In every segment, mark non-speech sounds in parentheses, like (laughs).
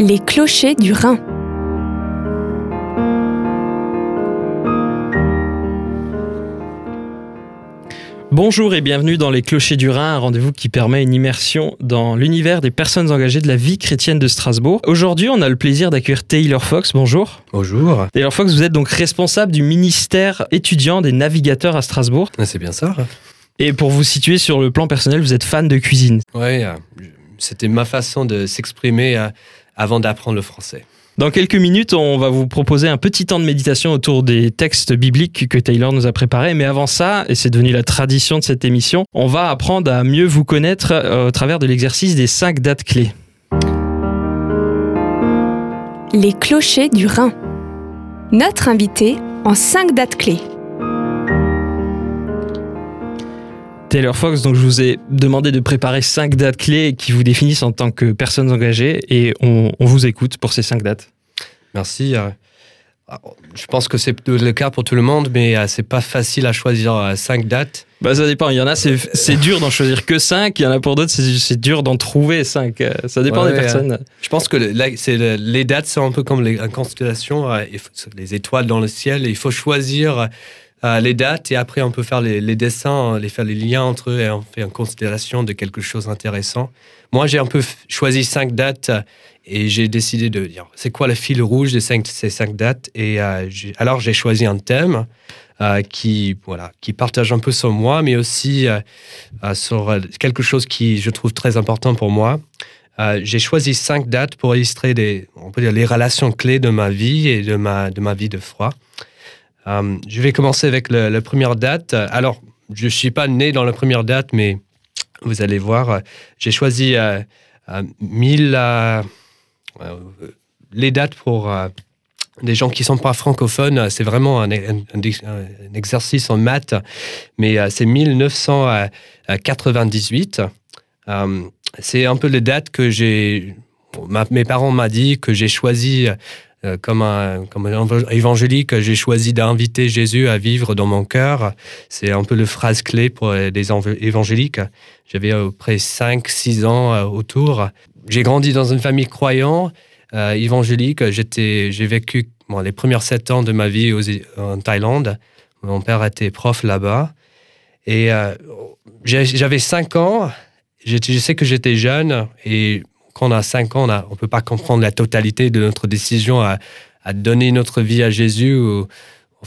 Les clochers du Rhin. Bonjour et bienvenue dans Les Clochers du Rhin, un rendez-vous qui permet une immersion dans l'univers des personnes engagées de la vie chrétienne de Strasbourg. Aujourd'hui, on a le plaisir d'accueillir Taylor Fox. Bonjour. Bonjour. Taylor Fox, vous êtes donc responsable du ministère étudiant des navigateurs à Strasbourg. Ah, C'est bien ça. Et pour vous situer sur le plan personnel, vous êtes fan de cuisine. Oui, c'était ma façon de s'exprimer euh, avant d'apprendre le français. Dans quelques minutes, on va vous proposer un petit temps de méditation autour des textes bibliques que Taylor nous a préparés. Mais avant ça, et c'est devenu la tradition de cette émission, on va apprendre à mieux vous connaître euh, au travers de l'exercice des cinq dates clés. Les clochers du Rhin. Notre invité en cinq dates clés. Taylor Fox, donc je vous ai demandé de préparer cinq dates clés qui vous définissent en tant que personnes engagées et on, on vous écoute pour ces cinq dates. Merci. euh, Je pense que c'est le cas pour tout le monde, mais euh, c'est pas facile à choisir euh, cinq dates. Bah ça dépend, il y en a c'est dur d'en choisir que cinq, il y en a pour d'autres c'est dur d'en trouver cinq. Ça dépend Ouais, des ouais, personnes. Je pense que le- les dates sont un peu comme les une constellation, les étoiles dans le ciel. et il faut choisir euh, les dates et après on peut faire les, dessins, les faire les liens entre eux et on fait une constellation de quelque chose d'intéressant. Moi, j'ai un peu choisi cinq dates euh, et j'ai décidé de dire c'est quoi le fil rouge de cinq- ces cinq dates? Et euh, alors j'ai choisi un thème qui voilà qui partage un peu sur moi, mais aussi sur quelque chose qui je trouve très important pour moi. J'ai choisi cinq dates pour illustrer des, on peut dire, les relations clés de ma vie et de ma, de ma vie de foi. Euh, je vais commencer avec la première date. Alors, je ne suis pas né dans la première date, mais vous allez voir, j'ai choisi euh, euh, 1000, euh, les dates pour des gens qui ne sont pas francophones. C'est vraiment un, exercice en maths, mais c'est 1998. Euh, c'est un peu les dates que j'ai. mes parents m'ont dit que j'ai choisi comme un comme évangélique, j'ai choisi d'inviter Jésus à vivre dans mon cœur. C'est un peu le phrase clé pour euh, env- évangéliques. J'avais à peu près 5-6 ans euh, autour. J'ai grandi dans une famille croyante, euh, évangélique. J'ai vécu les premières 7 ans de ma vie en Thaïlande. Mon père était prof là-bas. Et euh, j'avais 5 ans. Je sais que j'étais jeune et quand on a 5 ans, on ne peut pas comprendre la totalité de notre décision à, donner notre vie à Jésus ou,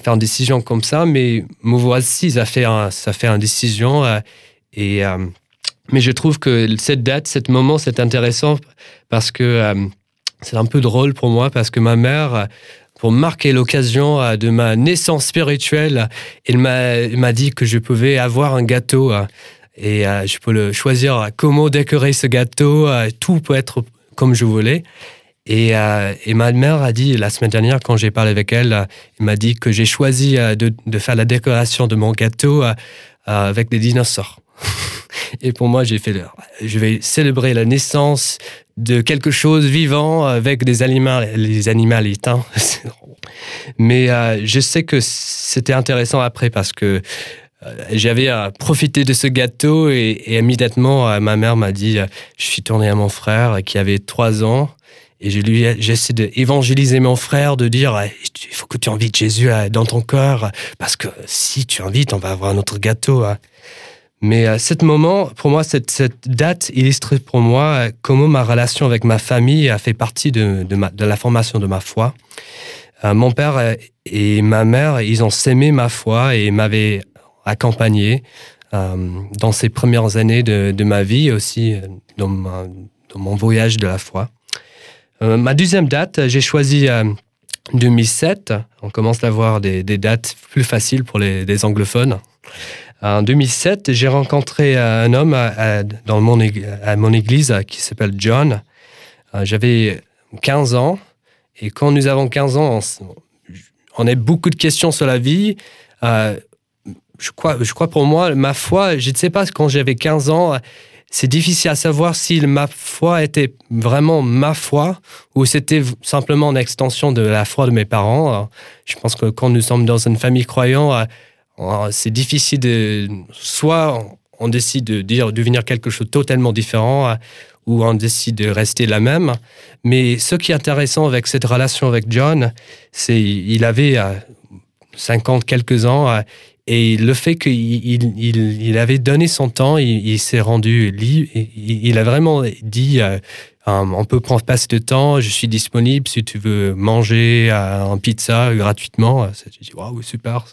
faire une décision comme ça. Mais me voici, ça fait, un, ça fait une décision. euh, et, euh, mais je trouve que cette date, ce moment, c'est intéressant parce que euh, c'est un peu drôle pour moi parce que ma mère, pour marquer l'occasion de ma naissance spirituelle, elle m'a elle m'a dit que je pouvais avoir un gâteau. Et euh, je peux le choisir euh, comment décorer ce gâteau. euh, tout peut être comme je voulais. Et, ma mère a dit la semaine dernière, quand j'ai parlé avec elle, elle m'a dit que j'ai choisi de, faire la décoration de mon gâteau avec des dinosaures. (laughs) et pour moi, j'ai fait, le- je vais célébrer la naissance de quelque chose vivant avec des animaux, les animaux éteints. (laughs) Mais je sais que c'était intéressant après parce que j'avais euh, profité de ce gâteau et, immédiatement, euh, ma mère m'a dit, euh, je suis tourné à mon frère qui avait trois ans et je lui ai- j'essaie d'évangéliser mon frère, de dire, il faut que tu invites Jésus dans ton cœur parce que si tu invites, on va avoir notre gâteau. euh. Mais à ce moment, pour moi, cette, cette date illustre pour moi comment ma relation avec ma famille a fait partie de, de, ma- de la formation de ma foi. Mon père et ma mère, ils ont sémé ma foi et m'avaient accompagné euh, dans ces premières années de, ma vie, aussi euh, dans, mon voyage de la foi. Euh, ma deuxième date, j'ai choisi euh, 2007. On commence à avoir des, dates plus faciles pour les, anglophones. En 2007, j'ai rencontré un homme à, dans mon, à mon église qui s'appelle John. J'avais 15 ans et quand nous avons 15 ans, on, a beaucoup de questions sur la vie. Je, crois, pour moi, ma foi, je ne sais pas, quand j'avais 15 ans, c'est difficile à savoir si ma foi était vraiment ma foi ou c'était simplement une extension de la foi de mes parents. Je pense que quand nous sommes dans une famille croyante, euh, c'est difficile de... Soit on décide de devenir quelque chose de totalement différent, euh, où on décide de rester la même. Mais ce qui est intéressant avec cette relation avec John, c'est il avait 50 quelques ans et le fait qu'il il, avait donné son temps, il, s'est rendu libre, il, a vraiment dit on peut prendre passer de temps, je suis disponible si tu veux manger un pizza gratuitement. J'ai dit, waouh, super.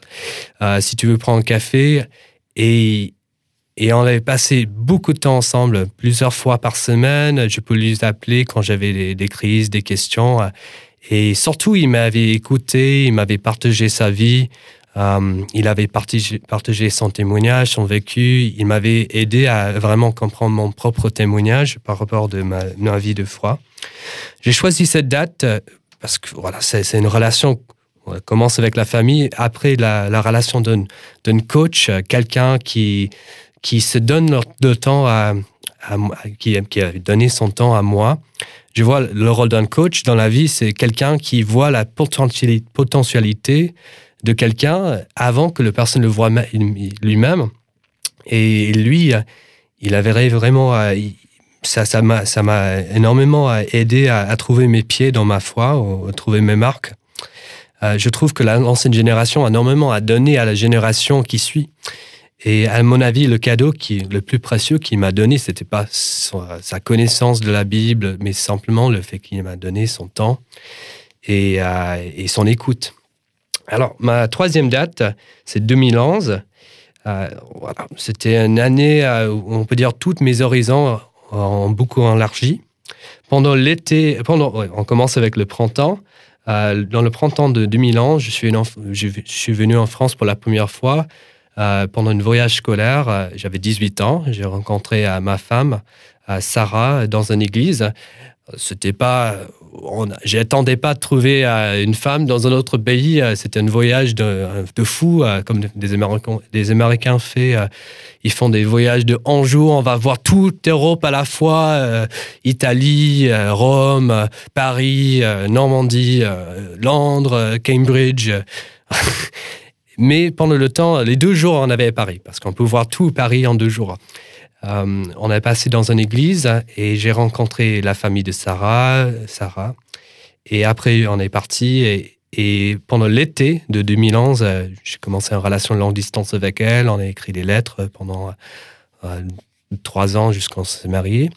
Euh, si tu veux prendre un café. Et, et on avait passé beaucoup de temps ensemble, plusieurs fois par semaine. Je peux lui appeler quand j'avais des, crises, des questions. Et surtout, il m'avait écouté, il m'avait partagé sa vie. Euh, il avait partagé, son témoignage, son vécu. Il m'avait aidé à vraiment comprendre mon propre témoignage par rapport de ma, vie de foi. J'ai choisi cette date euh, parce que voilà, c'est une relation on commence avec la famille. Après, la, la relation d'un coach, euh, quelqu'un qui, qui se donne de temps à, qui, a donné son temps à moi. Je vois le rôle d'un coach dans la vie, c'est quelqu'un qui voit la potentialité de quelqu'un avant que le personne le voit lui-même. Et lui, il avait vraiment, ça, ça m'a, ça m'a énormément aidé à, trouver mes pieds dans ma foi, à trouver mes marques. Euh, je trouve que l'ancienne génération a énormément à donner à la génération qui suit. Et à mon avis, le cadeau qui le plus précieux qu'il m'a donné, c'était pas sa connaissance de la Bible, mais simplement le fait qu'il m'a donné son temps et, euh, et son écoute. Alors, ma troisième date, c'est 2011. Euh, voilà. C'était une année où on peut dire toutes mes horizons ont beaucoup élargi. Pendant l'été, pendant, on commence avec le printemps. Euh, dans le printemps de 2011, je suis, venu en France pour la première fois euh, pendant un voyage scolaire. Euh, j'avais 18 ans. J'ai rencontré ma femme, Sarah, dans une église. C'était pas J'attendais pas de trouver euh, une femme dans un autre pays. Euh, c'était un voyage de, de fou, euh, comme des Américains, des Américains font. Ils font des voyages de 11 jours. On va voir toute l'Europe à la fois Italie, Rome, Paris, Normandie, Londres, Cambridge. (laughs) Mais pendant le temps, les deux jours, on avait Paris, parce qu'on peut voir tout Paris en deux jours. Euh, on a passé dans une église et j'ai rencontré la famille de Sarah, Sarah. Et après, on est parti. Et, pendant l'été de 2011, euh, j'ai commencé une relation de longue distance avec elle. On a écrit des lettres pendant euh, trois ans jusqu'à qu'on s'est mariés.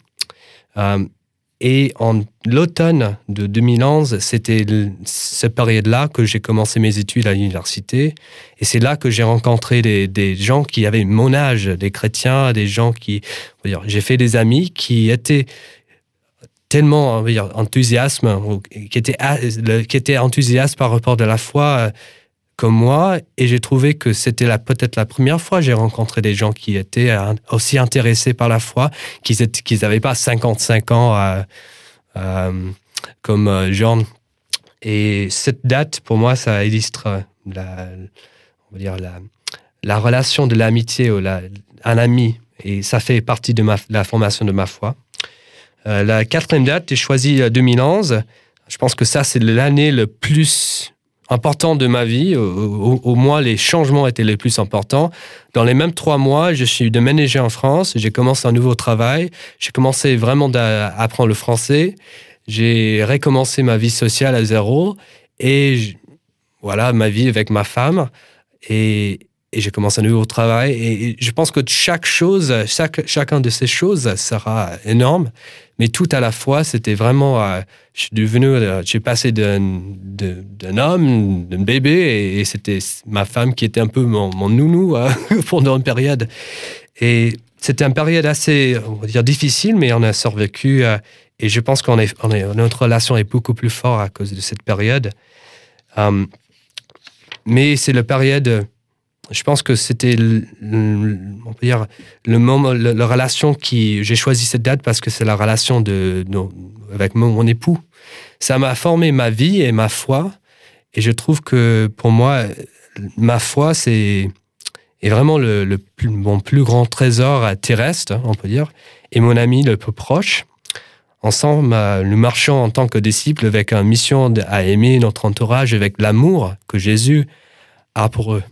Et en l'automne de 2011, c'était cette période-là que j'ai commencé mes études à l'université. Et c'est là que j'ai rencontré des, gens qui avaient mon âge, des chrétiens, des gens qui... J'ai fait des amis qui étaient tellement enthousiastes, qui étaient, qui étaient enthousiastes par rapport de la foi comme moi et j'ai trouvé que c'était peut-être la première fois que j'ai rencontré des gens qui étaient euh, aussi intéressés par la foi, qu'ils n'avaient pas 55 ans euh, euh, comme Jean. Et cette date, pour moi, ça illustre la, on va dire la, la relation de l'amitié ou un ami. Et ça fait partie de ma, la formation de ma foi. la quatrième date, j'ai choisi 2011. Je pense que ça, c'est l'année le plus important de ma vie. Au, moins, les changements étaient les plus importants. Dans les mêmes trois mois, je suis déménagé en France. J'ai commencé un nouveau travail. J'ai commencé vraiment à apprendre le français. J'ai recommencé ma vie sociale à zéro. Et voilà, ma vie avec ma femme. Et, et j'ai commencé un nouveau travail. Et je pense que chaque chose, chaque, chacun de ces choses sera énorme. Mais tout à la fois, c'était vraiment. Euh, je suis devenu. Euh, j'ai passé d'un homme, d'un bébé, et, c'était ma femme qui était un peu mon, nounou (laughs) euh, pendant une période. Et c'était une période assez, on va dire, difficile, mais on a survécu. et je pense qu'on est, on est, notre relation est beaucoup plus forte à cause de cette période. mais c'est la période je pense que c'était, on peut dire, le moment, la, relation qui, j'ai choisi cette date parce que c'est la relation de, avec mon, époux. Ça m'a formé ma vie et ma foi. Et je trouve que pour moi, ma foi, c'est est vraiment le, mon plus grand trésor terrestre, on peut dire, et mon ami le plus proche. Ensemble, nous marchons en tant que disciples avec une mission à aimer notre entourage avec l'amour que Jésus a pour eux.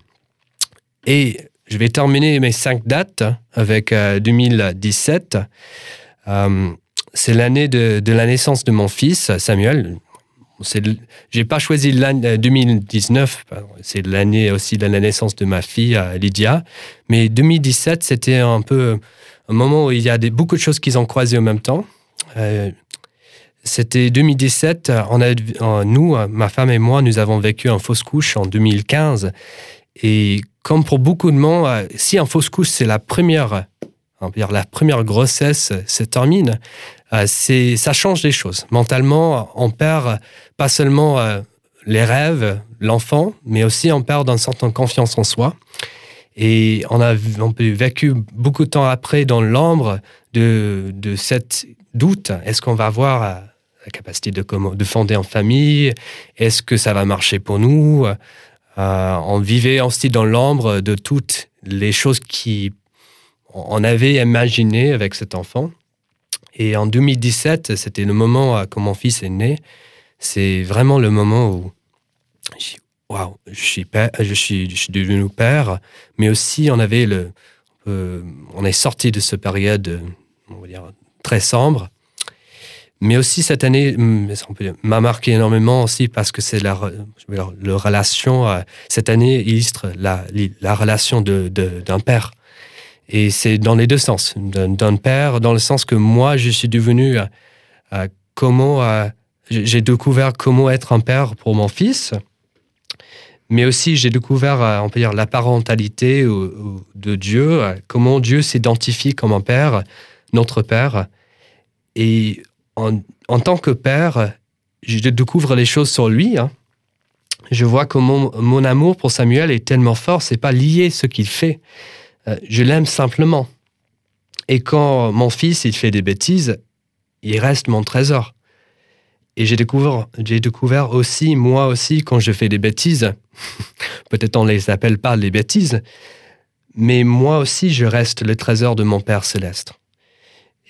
Et je vais terminer mes cinq dates avec 2017. Euh, euh, c'est l'année de, la naissance de mon fils, Samuel. J'ai pas choisi l'année 2019, c'est l'année aussi de la naissance de ma fille, Lydia. Mais 2017, c'était un peu un moment où il y a beaucoup de choses qui ont croisé en même temps. Euh, c'était 2017. On a, nous, ma femme et moi, nous avons vécu un fausse couche en 2015. Et comme pour beaucoup de monde, euh, si un fausse couche, c'est la première, la première grossesse se termine, euh, c'est, ça change les choses. Mentalement, on perd pas seulement euh, les rêves, l'enfant, mais aussi on perd une certaine confiance en soi. Et on a on vécu beaucoup de temps après dans l'ombre de, de cette doute. Est-ce qu'on va avoir la capacité de, de fonder en famille? Est-ce que ça va marcher pour nous? Euh, on vivait aussi dans l'ombre de toutes les choses qui on avait imaginées avec cet enfant. Et en 2017, c'était le moment quand mon fils est né. C'est vraiment le moment où waouh, je suis suis, je devenu père, mais aussi on avait le, euh, on est sorti de cette période, on très sombre. Mais aussi cette année hum, m'a marqué énormément aussi parce que c'est la, la, relation, euh, cette année illustre la, la relation d'un de, d'un père. Et c'est dans les deux sens. D'un père, dans le sens que moi, je suis devenu euh, euh, comment, j'ai découvert comment être un père pour mon fils. Mais aussi, j'ai découvert, on peut dire, la parentalité de Dieu, comment Dieu s'identifie comme un père, notre père. Et en, tant que père, je découvre les choses sur lui. Hein. Je vois comment mon, amour pour Samuel est tellement fort, c'est pas lié ce qu'il fait. Euh, je l'aime simplement. Et quand mon fils il fait des bêtises, il reste mon trésor. Et j'ai découvert, j'ai découvert aussi, moi aussi, quand je fais des bêtises, (laughs) peut-être on les appelle pas les bêtises, mais moi aussi, je reste le trésor de mon Père céleste.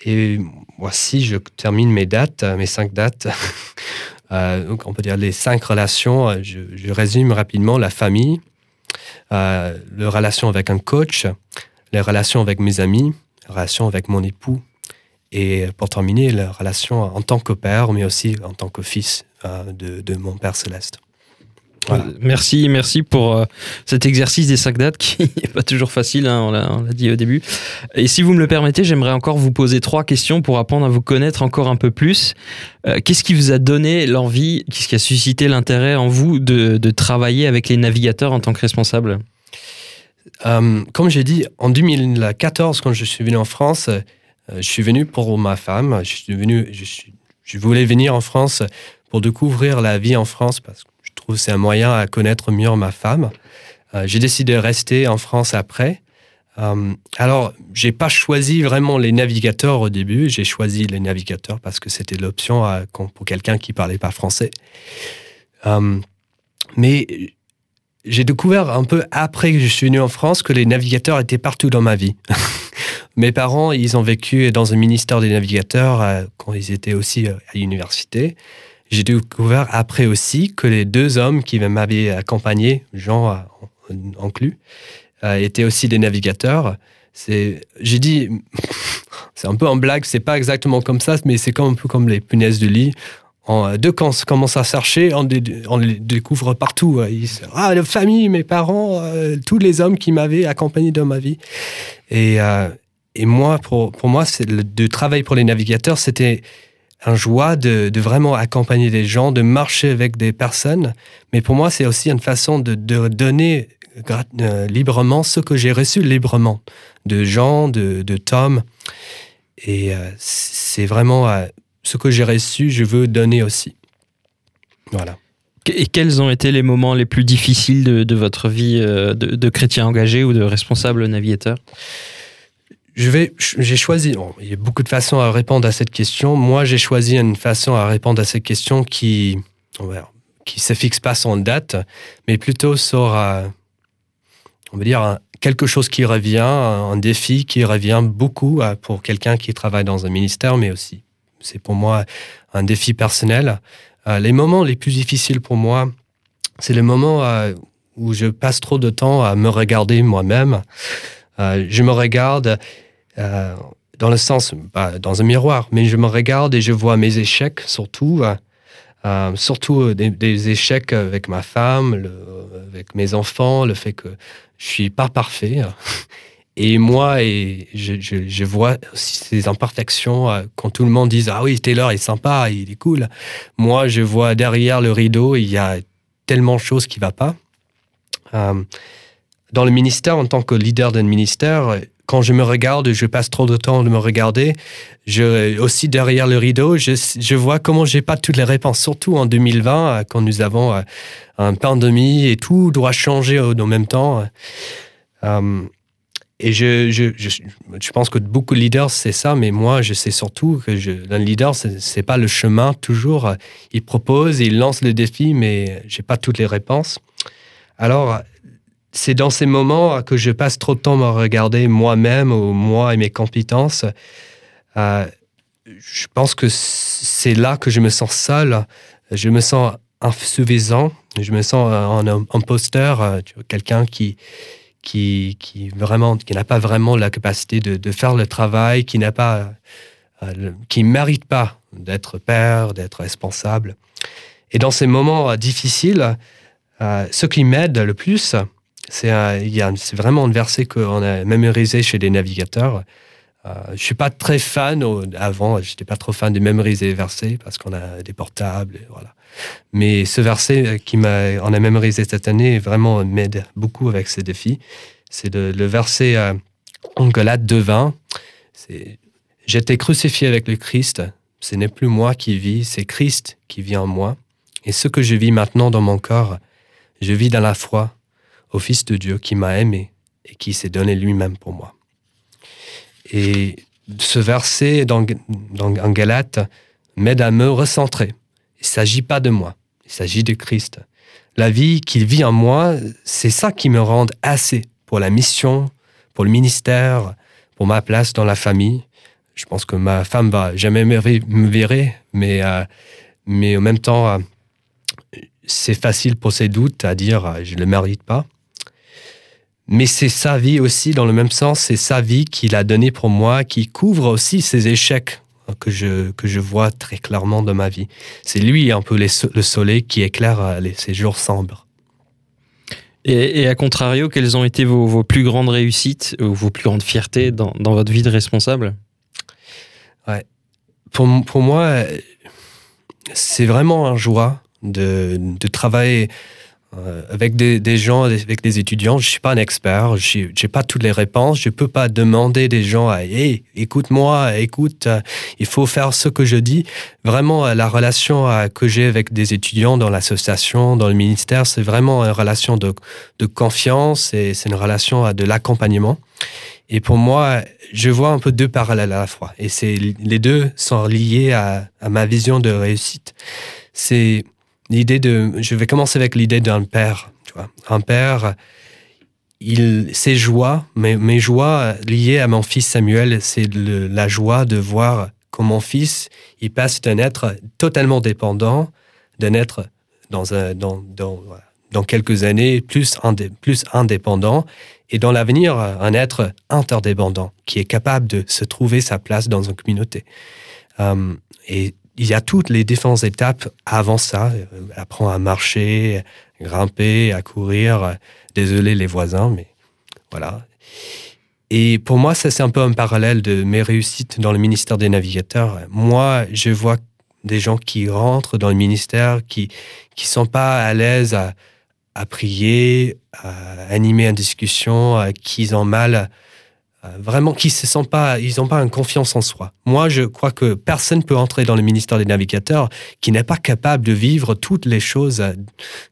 Et voici, je termine mes dates, mes cinq dates. (laughs) Euh, donc, on peut dire les cinq relations. Je, résume rapidement la famille, euh, les relations avec un coach, les relations avec mes amis, les relations avec mon époux, et pour terminer, la relation en tant que père, mais aussi en tant que fils euh, de mon Père céleste. Merci, merci pour euh, cet exercice des cinq dates qui (laughs) n'est pas toujours facile, hein, on l'a dit au début. Et si vous me le permettez, j'aimerais encore vous poser trois questions pour apprendre à vous connaître encore un peu plus. Euh, qu'est-ce qui vous a donné l'envie, qu'est-ce qui a suscité l'intérêt en vous de, travailler avec les navigateurs en tant que responsable? Euh, Comme j'ai dit, en 2014, quand je suis venu en France, je suis venu pour ma femme. Je, suis venu, je, je voulais venir en France pour découvrir la vie en France parce que trouve c'est un moyen à connaître mieux ma femme. Euh, j'ai décidé de rester en France après. Euh, alors, j'ai pas choisi vraiment les navigateurs au début. J'ai choisi les navigateurs parce que c'était l'option pour quelqu'un qui parlait pas français. Euh, mais j'ai découvert un peu après que je suis venu en France que les navigateurs étaient partout dans ma vie. (laughs) Mes parents, ils ont vécu dans un ministère des navigateurs quand ils étaient aussi à l'université. J'ai découvert après aussi que les deux hommes qui m'avaient accompagné, Jean euh, inclus, euh, étaient aussi des navigateurs. J'ai dit, (laughs) c'est un peu en blague, c'est pas exactement comme ça, mais c'est un peu comme les punaises de lit. En, deux, quand on commence à chercher, on, les découvre partout. ah, la famille, mes parents, euh, tous les hommes qui m'avaient accompagné dans ma vie. Et, et moi, pour, pour moi, le, de travailler pour les navigateurs, c'était un joie de, vraiment accompagner des gens, de marcher avec des personnes. Mais pour moi, c'est aussi une façon de, donner euh, librement ce que j'ai reçu librement de gens, de, de Tom. Et euh, c'est vraiment euh, ce que j'ai reçu, je veux donner aussi. Voilà. Et quels ont été les moments les plus difficiles de, votre vie de, chrétien engagé ou de responsable navigateur? Je vais, j'ai choisi, il y a beaucoup de façons à répondre à cette question. Moi, j'ai choisi une façon à répondre à cette question qui, qui se fixe pas une date, mais plutôt sur, euh, on va dire, quelque chose qui revient, un défi qui revient beaucoup euh, pour quelqu'un qui travaille dans un ministère, mais aussi, c'est pour moi un défi personnel. Euh, les moments les plus difficiles pour moi, c'est les moments où je passe trop de temps à me regarder moi-même. Je me regarde euh, dans le sens, dans un miroir, mais je me regarde et je vois mes échecs surtout, surtout des, échecs avec ma femme, avec mes enfants, le fait que je suis pas parfait. (laughs) Et moi, et je, vois ces imperfections quand tout le monde dit Ah oui, Taylor est sympa, il est cool. Moi, je vois derrière le rideau, il y a tellement de choses qui ne vont pas. Euh, dans le ministère, en tant que leader d'un ministère, quand je me regarde, je passe trop de temps de me regarder. Je, aussi derrière le rideau, je, vois comment j'ai pas toutes les réponses, surtout en 2020, euh, quand nous avons euh, un pandémie et tout doit changer en même temps. Et je, je, je, pense que beaucoup de leaders, c'est ça, mais moi, je sais surtout que je, un leader, ce n'est pas le chemin toujours. Il propose, il lance le défi, mais j'ai pas toutes les réponses. Alors, c'est dans ces moments que je passe trop de temps à regarder moi-même ou moi et mes compétences. Euh, je pense que c'est là que je me sens seul, je me sens insuffisant, je me sens un imposteur, euh, quelqu'un qui qui, qui vraiment qui n'a pas vraiment la capacité de, faire le travail, qui n'a pas euh, qui mérite pas d'être père, d'être responsable. Et dans ces moments difficiles, euh, ce qui m'aide le plus, c'est vraiment un verset qu'on a mémorisé chez les navigateurs. Euh, je suis pas très fan avant, j'étais pas trop fan de mémoriser les versets parce qu'on a des portables, voilà. Mais ce verset qui m'a, on a mémorisé cette année vraiment m'aide beaucoup avec ces défis. C'est le, verset euh, en Galate 2.20. C'est J'étais crucifié avec le Christ. Ce n'est plus moi qui vis, c'est Christ qui vit en moi. Et ce que je vis maintenant dans mon corps, je vis dans la foi au Fils de Dieu qui m'a aimé et qui s'est donné lui-même pour moi. Et ce verset dans, dans, Galate m'aide à me recentrer il ne s'agit pas de moi, il s'agit de Christ. La vie qu'il vit en moi, c'est ça qui me rend assez pour la mission, pour le ministère, pour ma place dans la famille. Je pense que ma femme va jamais me verrer, mais, euh, mais en même temps, euh, c'est facile pour ses doutes à dire euh, je ne le mérite pas. Mais c'est sa vie aussi, dans le même sens, c'est sa vie qu'il a donnée pour moi, qui couvre aussi ses échecs que je, que je vois très clairement dans ma vie. C'est lui un peu le soleil qui éclaire euh, ces jours sombres. Et, à contrario, quelles ont été vos, plus grandes réussites ou vos plus grandes fiertés dans, dans votre vie de responsable? Ouais. pour, pour moi, c'est vraiment un joie de, de travailler euh, avec des, gens, avec des étudiants, je suis pas un expert, je n'ai pas toutes les réponses, je peux pas demander des gens à hey, écoute-moi, écoute, euh, il faut faire ce que je dis. Vraiment, euh, la relation que j'ai avec des étudiants dans l'association, dans le ministère, c'est vraiment une relation de, de confiance et c'est une relation de l'accompagnement. Et pour moi, je vois un peu deux parallèles à la fois. Et les deux sont liés à, à ma vision de réussite. C'est l'idée de, je vais commencer avec l'idée d'un père. Tu vois. Un père, il, ses joies, mes, mes joies liées à mon fils Samuel, c'est la joie de voir que mon fils, il passe d'un être totalement dépendant, d'un être dans, un, dans, dans, dans quelques années plus, plus indépendant, et dans l'avenir, un être interdépendant, qui est capable de se trouver sa place dans une communauté. Euh, et il y a toutes les différentes étapes avant ça. Apprendre à marcher, grimper, à courir. Désolé les voisins, mais voilà. Et pour moi, ça c'est un peu un parallèle de mes réussites dans le ministère des navigateurs. Moi, je vois des gens qui rentrent dans le ministère, qui qui sont pas à l'aise à, à prier, à animer une discussion, qui ont mal vraiment qui se sentent pas, ils n'ont pas une confiance en soi. Moi, je crois que personne peut entrer dans le ministère des navigateurs qui n'est pas capable de vivre toutes les choses, euh,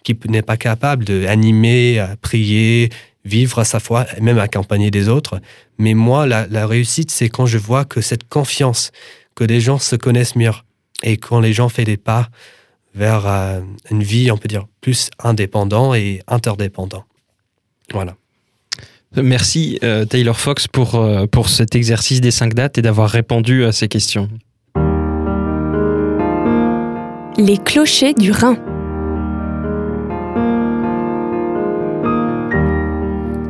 qui n'est pas capable d'animer, euh, prier, vivre à sa foi, même accompagner des autres. Mais moi, la, la réussite, c'est quand je vois que cette confiance, que les gens se connaissent mieux et quand les gens font des pas vers une vie, on peut dire, plus indépendant et interdépendant. Voilà. Merci euh, Taylor Fox pour, euh, pour cet exercice des cinq dates et d'avoir répondu à ces questions. Les clochers du Rhin.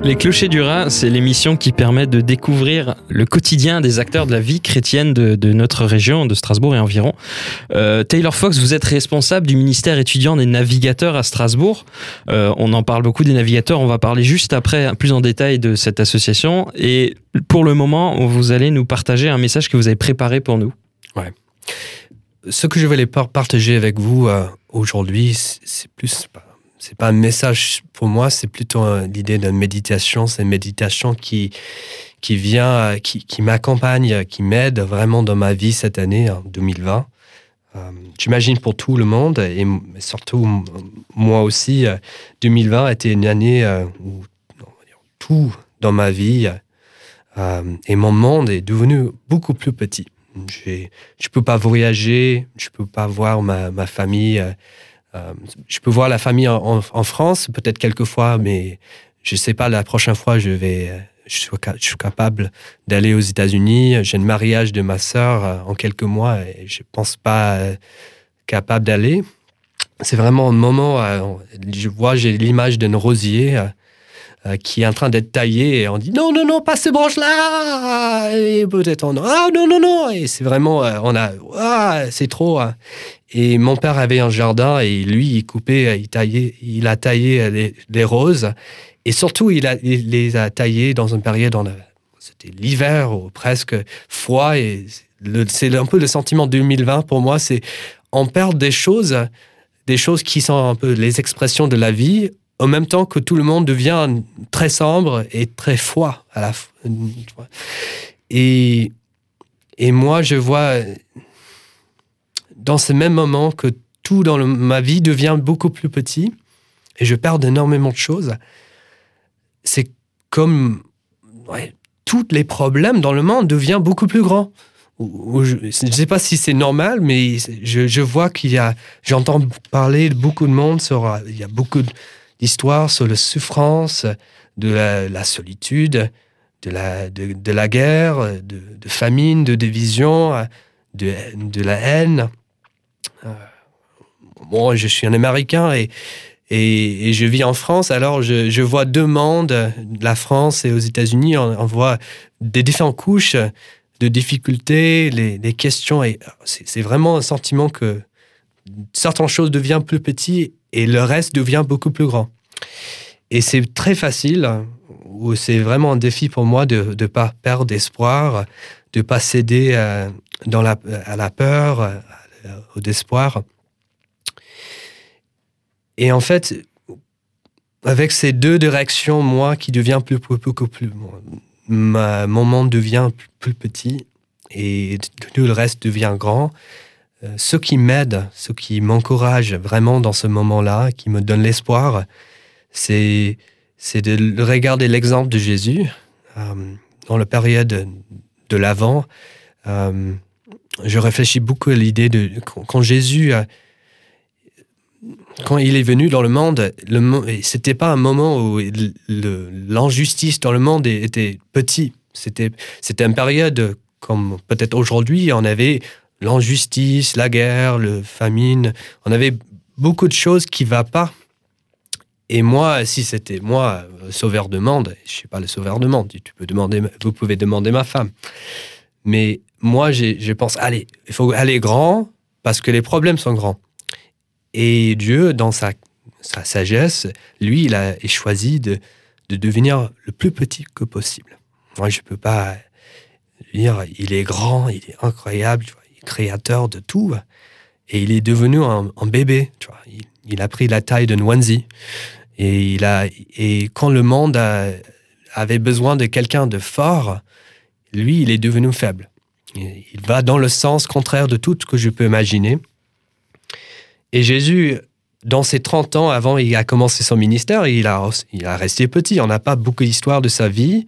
Les Clochers du Rhin, c'est l'émission qui permet de découvrir le quotidien des acteurs de la vie chrétienne de, notre région, de Strasbourg et environ. Euh, Taylor Fox, vous êtes responsable du ministère étudiant des navigateurs à Strasbourg. Euh, on en parle beaucoup des navigateurs, on va parler juste après plus en détail de cette association. Et pour le moment, vous allez nous partager un message que vous avez préparé pour nous. Ouais. Ce que je voulais partager avec vous euh, aujourd'hui, c'est plus c'est pas un message pour moi, c'est plutôt l'idée d'une méditation. C'est une méditation qui, qui vient, qui, m'accompagne, qui m'aide vraiment dans ma vie cette année, en 2020. Euh, J'imagine pour tout le monde et surtout moi aussi, 2020 a été une année euh, où tout dans ma vie euh, et mon monde est devenu beaucoup plus petit. Je ne peux pas voyager, je ne peux pas voir ma, ma famille. Euh, je peux voir la famille en, France, peut-être quelques fois, mais je sais pas, la prochaine fois, je vais, je suis, je suis capable d'aller aux États-Unis. J'ai le mariage de ma sœur euh, en quelques mois et je ne pense pas euh, capable d'aller. C'est vraiment un moment, je vois, j'ai l'image d'un rosier euh, qui est en train d'être taillé et on dit non, non, non, pas ces branches-là Et peut-être on ah non, non, non Et c'est vraiment, euh, on a, ah, c'est trop. Hein. Et mon père avait un jardin et lui, il coupait, il taillait, il a taillé les, roses et surtout, il, a, les a taillées dans une période, c'était l'hiver ou presque froid et c'est un peu le sentiment 2020 pour moi, c'est on perd des choses, des choses qui sont un peu les expressions de la vie en même temps que tout le monde devient très sombre et très froid à la et et moi je vois dans ce même moment que tout dans ma vie devient beaucoup plus petit et je perds énormément de choses. C'est comme ouais, tous les problèmes dans le monde deviennent beaucoup plus grands. Je ne sais pas si c'est normal, mais je, je vois qu'il y a, j'entends parler de beaucoup de monde il y a beaucoup de, l'histoire sur la souffrance, de la, solitude, de la, de, la guerre, de, famine, de division, de, de la haine. Moi, euh, je suis un Américain et, et, je vis en France, alors je, vois deux mondes, la France et aux États-Unis, on, voit des différentes couches de difficultés, les, les questions, et c'est vraiment un sentiment que certaines choses deviennent plus petites et le reste devient beaucoup plus grand. Et c'est très facile, ou c'est vraiment un défi pour moi de ne pas perdre d'espoir, de pas céder à, euh, dans la, à la peur, euh, au désespoir. Et en fait, avec ces deux directions, moi qui deviens plus, plus, plus, plus mon monde devient plus, petit et tout le reste devient grand. Euh, ce qui m'aide, ce qui m'encourage vraiment dans ce moment-là, qui me donne l'espoir, c'est de regarder l'exemple de Jésus euh, dans la période de l'Avent. Euh, je réfléchis beaucoup à l'idée de quand Jésus, quand il est venu dans le monde, c'était pas un moment où l'injustice dans le monde était petit. C'était une période comme peut-être aujourd'hui, on avait l'injustice, la guerre, la famine. On avait beaucoup de choses qui ne vont pas. Et moi, si c'était moi, sauveur de monde, je ne suis pas le sauveur de monde, tu peux demander, vous pouvez demander ma femme. Mais moi, je pense, allez, il faut aller grand parce que les problèmes sont grands. Et Dieu, dans sa, sa sagesse, lui, il a choisi de, de devenir le plus petit que possible. Moi, je ne peux pas dire, il est grand, il est incroyable, créateur de tout. Et il est devenu un, bébé. Tu vois. Il, a pris la taille de onesie. Et, il a, et quand le monde avait besoin de quelqu'un de fort, lui, il est devenu faible. Il va dans le sens contraire de tout ce que je peux imaginer. Et Jésus, dans ses 30 ans avant, il a commencé son ministère, il a, il a resté petit. On n'a pas beaucoup d'histoire de sa vie.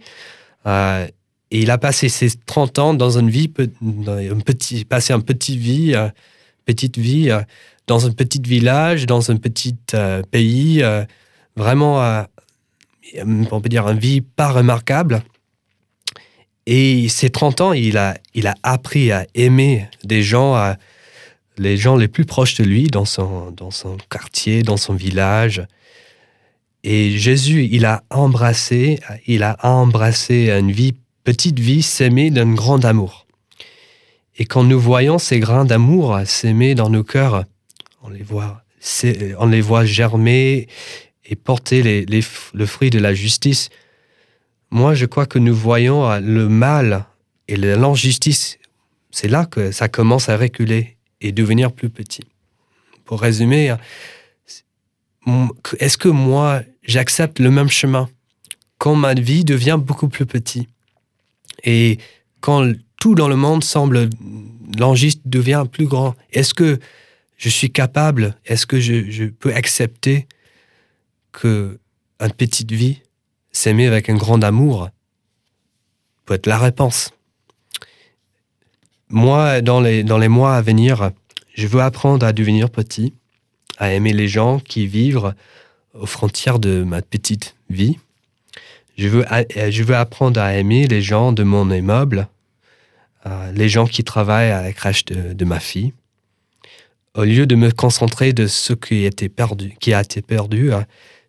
Euh, et il a passé ses 30 ans dans une vie, dans un petit, passé une petite vie, euh, petite vie euh, dans un petit village, dans un petit euh, pays, vraiment, on peut dire, une vie pas remarquable. Et ces 30 ans, il a, il a appris à aimer des gens, les gens les plus proches de lui, dans son, dans son quartier, dans son village. Et Jésus, il a embrassé, il a embrassé une vie, petite vie, s'aimer d'un grand amour. Et quand nous voyons ces grains d'amour s'aimer dans nos cœurs, on les voit, les voit germer et porter le fruit de la justice. Moi, je crois que nous voyons le mal et l'injustice. C'est là que ça commence à reculer et devenir plus petit. Pour résumer, est-ce que moi, j'accepte le même chemin? Quand ma vie devient beaucoup plus petite et quand tout dans le monde semble, l'injustice devient plus grand, est-ce que je suis capable, est-ce que je, peux accepter que une petite vie s'aimer avec un grand amour? Peut être la réponse. Moi, dans les, dans les mois à venir, je veux apprendre à devenir petit, à aimer les gens qui vivent aux frontières de ma petite vie. Je veux, je veux apprendre à aimer les gens de mon immeuble, euh, les gens qui travaillent à la crèche de, ma fille. Au lieu de me concentrer de ce qui, était perdu, qui a été perdu, euh,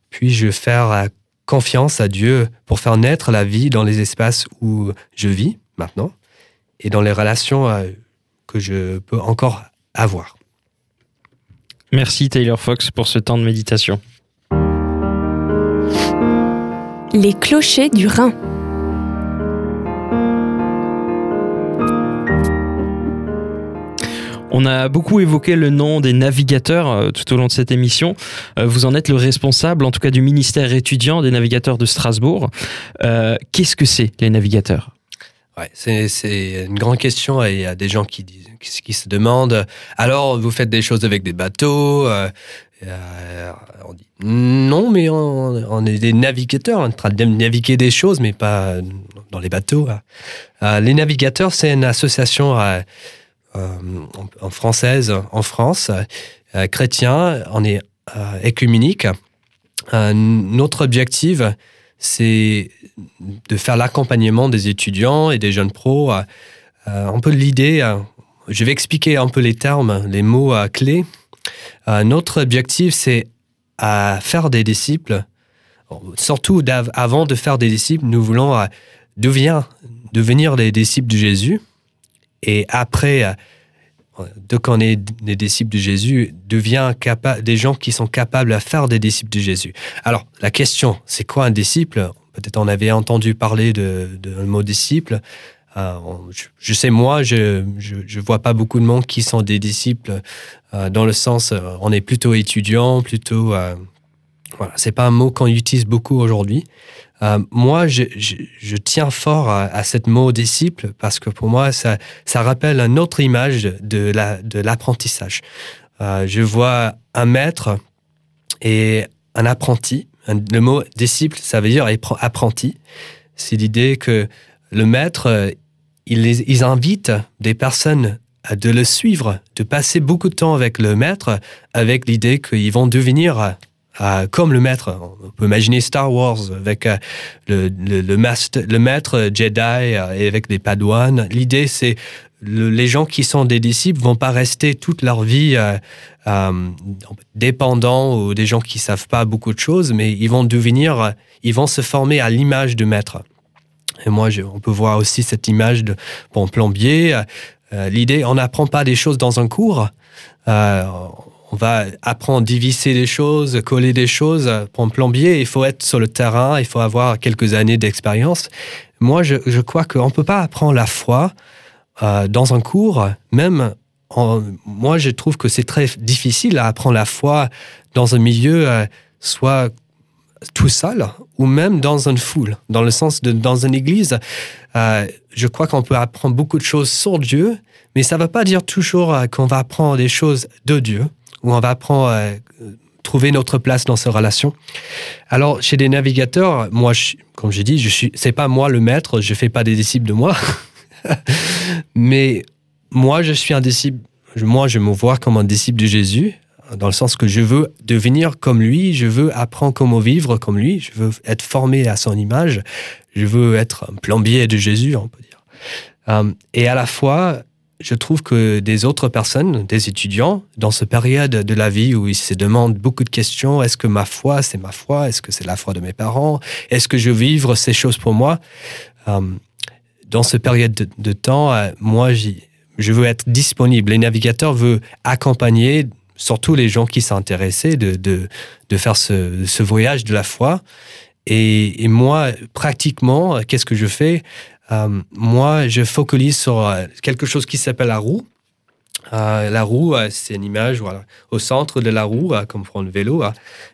puis-je faire euh, confiance à Dieu pour faire naître la vie dans les espaces où je vis maintenant et dans les relations que je peux encore avoir. Merci Taylor Fox pour ce temps de méditation. Les clochers du Rhin. On a beaucoup évoqué le nom des navigateurs euh, tout au long de cette émission. Euh, vous en êtes le responsable, en tout cas du ministère étudiant des navigateurs de Strasbourg. Euh, qu'est-ce que c'est les navigateurs? Ouais, c'est une grande question et il y a des gens qui, se demandent alors vous faites des choses avec des bateaux euh, euh, on dit non mais on, est des navigateurs on est en train de naviguer des choses mais pas dans les bateaux euh, les navigateurs c'est une association en, française en France chrétien on est écuménique notre objectif c'est de faire l'accompagnement des étudiants et des jeunes pros. Euh, un peu l'idée, euh, je vais expliquer un peu les termes, les mots euh, clés. notre objectif, c'est à faire des disciples. Surtout avant de faire des disciples, nous voulons devenir, devenir des disciples de Jésus. Et après, dès qu'on est des disciples de Jésus, devient des gens qui sont capables à faire des disciples de Jésus. Alors, la question, c'est quoi un disciple? Peut-être on avait entendu parler de, mot disciple. Euh, je, sais, moi, je ne vois pas beaucoup de monde qui sont des disciples euh, dans le sens, euh, on est plutôt étudiant, plutôt... voilà, c'est pas un mot qu'on utilise beaucoup aujourd'hui. Moi, je, tiens fort à, ce mot disciple parce que pour moi, ça, rappelle une autre image de, la, de l'apprentissage. je vois un maître et un apprenti le mot disciple, ça veut dire apprenti. C'est l'idée que le maître, euh, il, invite des personnes à de le suivre, de passer beaucoup de temps avec le maître, avec l'idée qu'ils vont devenir euh, comme le maître. On peut imaginer Star Wars avec euh, le, le, maître Jedi et avec des padouanes. L'idée, c'est les gens qui sont des disciples vont pas rester toute leur vie euh, euh, dépendants ou des gens qui savent pas beaucoup de choses, mais ils vont devenir, ils vont se former à l'image de maître. Et moi, on peut voir aussi cette image de bon plombier. Euh, l'idée, on n'apprend pas des choses dans un cours. On va apprendre à diviser des choses, coller des choses. Pour un plombier, il faut être sur le terrain, il faut avoir quelques années d'expérience. Moi, je, crois qu'on ne peut pas apprendre la foi euh, dans un cours, même, moi, je trouve que c'est très difficile à apprendre la foi dans un milieu, euh, soit tout seul, ou même dans une foule, dans le sens de dans une église. Euh, je crois qu'on peut apprendre beaucoup de choses sur Dieu, mais ça ne veut pas dire toujours qu'on va apprendre des choses de Dieu, ou on va apprendre trouver notre place dans ces relations. Alors, chez des navigateurs, moi, comme j'ai dit, je suis, pas moi le maître, je fais pas des disciples de moi. (laughs) Mais moi, je suis un disciple. Moi, je me vois comme un disciple de Jésus, dans le sens que je veux devenir comme lui, je veux apprendre comment vivre comme lui, je veux être formé à son image, je veux être un plombier de Jésus, on peut dire. Euh, et à la fois, je trouve que des autres personnes, des étudiants, dans cette période de la vie où ils se demandent beaucoup de questions, est-ce que ma foi, c'est ma foi Est-ce que c'est la foi de mes parents Est-ce que je veux vivre ces choses pour moi euh, Dans cette période de, temps, euh, moi, je veux être disponible. Les navigateurs veulent accompagner surtout les gens qui intéressés de, de, de faire ce, ce, voyage de la foi. Et moi, pratiquement, qu'est-ce que je fais? Euh, Moi, je focalise sur euh, quelque chose qui s'appelle la roue. Euh, la roue, c'est une image au centre de la roue, comme pour le vélo.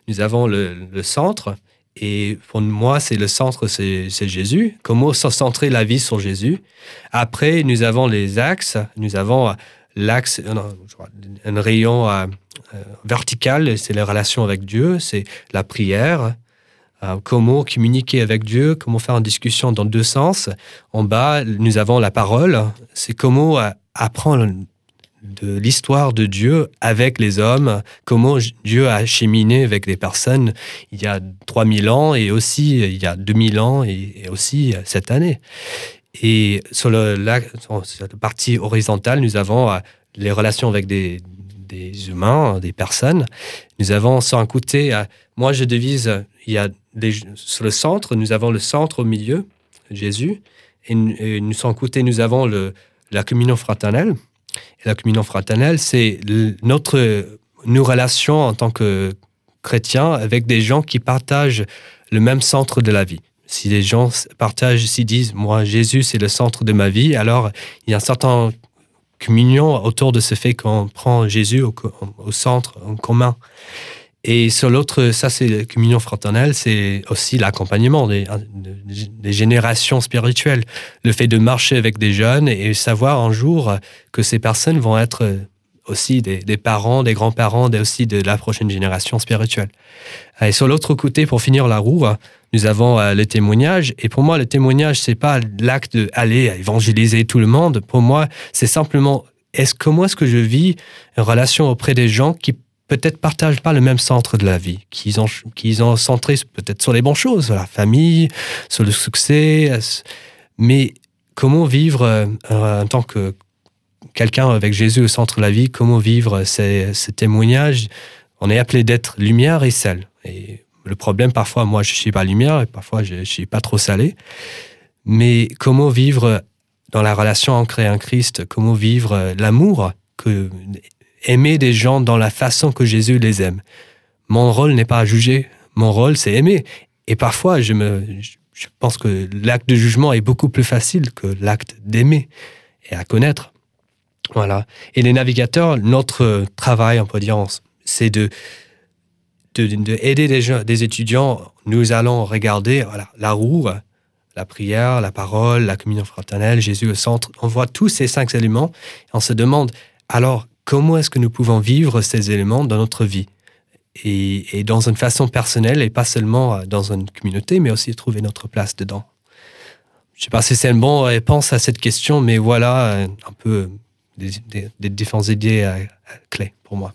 Nous avons le, le centre. Et pour moi, c'est le centre, c'est Jésus. Comment centrer la vie sur Jésus. Après, nous avons les axes. Nous avons l'axe, un rayon vertical, c'est les relations avec Dieu, c'est la prière, comment communiquer avec Dieu, comment faire une discussion dans deux sens. En bas, nous avons la parole, c'est comment euh, apprendre de l'histoire de Dieu avec les hommes, comment Dieu a cheminé avec les personnes il y a 3000 ans et aussi il y a 2000 ans et, aussi cette année. Et sur, la, sur partie horizontale, nous avons les relations avec des, des humains, des personnes. Nous avons sans côté, moi je devise, il y a sur le centre, nous avons le centre au milieu, Jésus, et, nous sans côté, nous avons le, la communion fraternelle. La communion fraternelle, c'est notre nos relations en tant que chrétiens avec des gens qui partagent le même centre de la vie. Si les gens partagent, s'ils disent, moi, Jésus, c'est le centre de ma vie, alors il y a un certain communion autour de ce fait qu'on prend Jésus au, centre, en commun. Et sur l'autre, ça c'est la communion fraternelle, c'est aussi l'accompagnement des, générations spirituelles. Le fait de marcher avec des jeunes et savoir un jour que ces personnes vont être aussi des, parents, des grands-parents, aussi de la prochaine génération spirituelle. Et sur l'autre côté, pour finir la roue, nous avons euh, le témoignage. Et pour moi, le témoignage, c'est pas l'acte d'aller évangéliser tout le monde. Pour moi, c'est simplement est-ce comment est-ce que je vis une relation auprès des gens qui peut-être partagent pas le même centre de la vie, qui ont, qui ont centré peut-être sur les bonnes choses, sur la famille, sur le succès, mais comment vivre euh, en tant que quelqu'un avec Jésus au centre de la vie, comment vivre ces, ces témoignages? On est appelé d'être lumière et sel. Et le problème, parfois, moi, je suis pas lumière, et parfois, je, je suis pas trop salé. Mais comment vivre dans la relation ancrée en Christ, comment vivre l'amour, que aimer des gens dans la façon que Jésus les aime. Mon rôle n'est pas à juger, mon rôle, c'est aimer. Et parfois, je me, je pense que l'acte de jugement est beaucoup plus facile que l'acte d'aimer et à connaître. Voilà. Et les navigateurs, notre travail, on peut dire, c'est de de, de aider des, gens, des étudiants, nous allons regarder voilà, la roue, la prière, la parole, la communion fraternelle, Jésus au centre. On voit tous ces cinq éléments et on se demande alors comment est-ce que nous pouvons vivre ces éléments dans notre vie et, et, dans une façon personnelle et pas seulement dans une communauté, mais aussi trouver notre place dedans. Je ne sais pas si c'est une bonne réponse à cette question, mais voilà un peu des, des, des différentes idées à, à clés pour moi.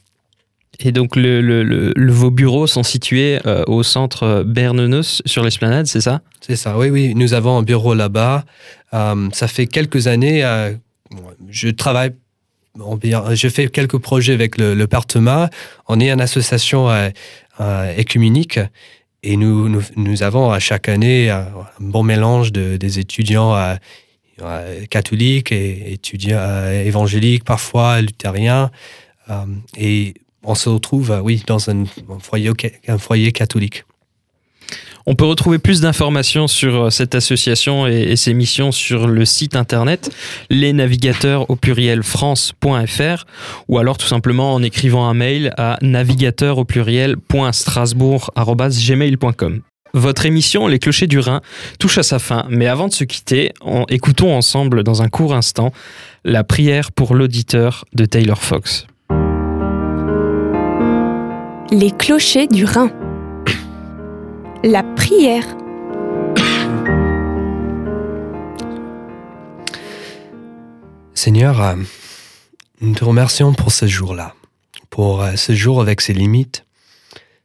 Et donc, le, le, le, vos bureaux sont situés euh, au centre Bernenos sur l'esplanade, c'est ça? C'est ça, oui, oui. Nous avons un bureau là-bas. Euh, ça fait quelques années, euh, je travaille, je fais quelques projets avec le, le. On est une association euh, euh, écuménique et nous, avons à chaque année un bon mélange de, des étudiants catholiques et étudiants évangéliques, parfois luthériens. et on se retrouve, euh, oui, dans un, foyer, un foyer catholique. On peut retrouver plus d'informations sur euh, cette association et, ses missions sur le site internet les navigateurs au pluriel france.fr ou alors tout simplement en écrivant un mail à navigateur au pluriel. Votre émission Les Clochers du Rhin touche à sa fin, mais avant de se quitter, on, écoutons ensemble dans un court instant la prière pour l'auditeur de Taylor Fox. Les clochers du Rhin. La prière. Seigneur, euh, nous te remercions pour ce jour-là, pour euh, ce jour avec ses limites,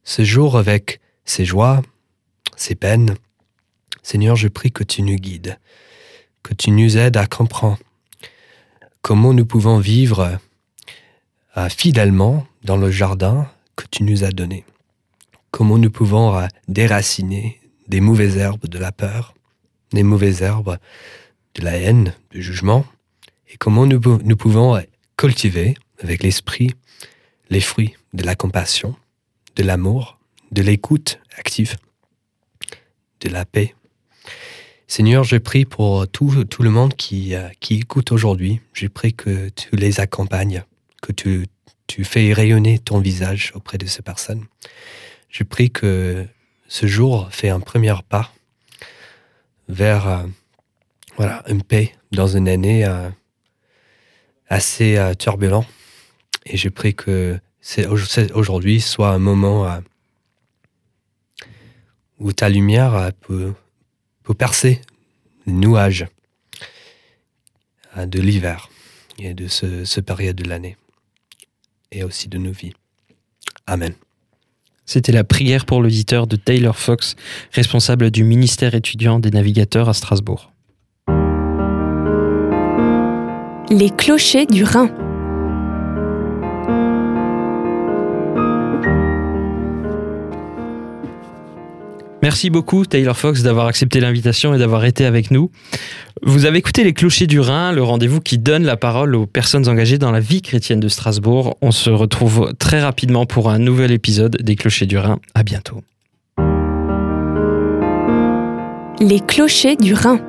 ce jour avec ses joies, ses peines. Seigneur, je prie que tu nous guides, que tu nous aides à comprendre comment nous pouvons vivre euh, fidèlement dans le jardin que tu nous as donné. Comment nous pouvons euh, déraciner des mauvaises herbes de la peur, des mauvaises herbes de la haine, du jugement, et comment nous, nous pouvons cultiver avec l'esprit les fruits de la compassion, de l'amour, de l'écoute active, de la paix? Seigneur, je prie pour tout, tout le monde qui, euh, qui écoute aujourd'hui. Je prie que tu les accompagnes, que tu, tu fais rayonner ton visage auprès de ces personnes. Je prie que ce jour fait un premier pas vers euh, voilà, une paix dans une année euh, assez turbulente. Et je prie que aujourd'hui soit un moment où ta lumière peut, peut percer les nuages de l'hiver et de ce, ce période de l'année et aussi de nos vies. Amen. C'était la prière pour l'auditeur de Taylor Fox, responsable du ministère étudiant des navigateurs à Strasbourg. Les clochers du Rhin. Merci beaucoup Taylor Fox d'avoir accepté l'invitation et d'avoir été avec nous. Vous avez écouté Les Clochers du Rhin, le rendez-vous qui donne la parole aux personnes engagées dans la vie chrétienne de Strasbourg. On se retrouve très rapidement pour un nouvel épisode des Clochers du Rhin. À bientôt. Les Clochers du Rhin.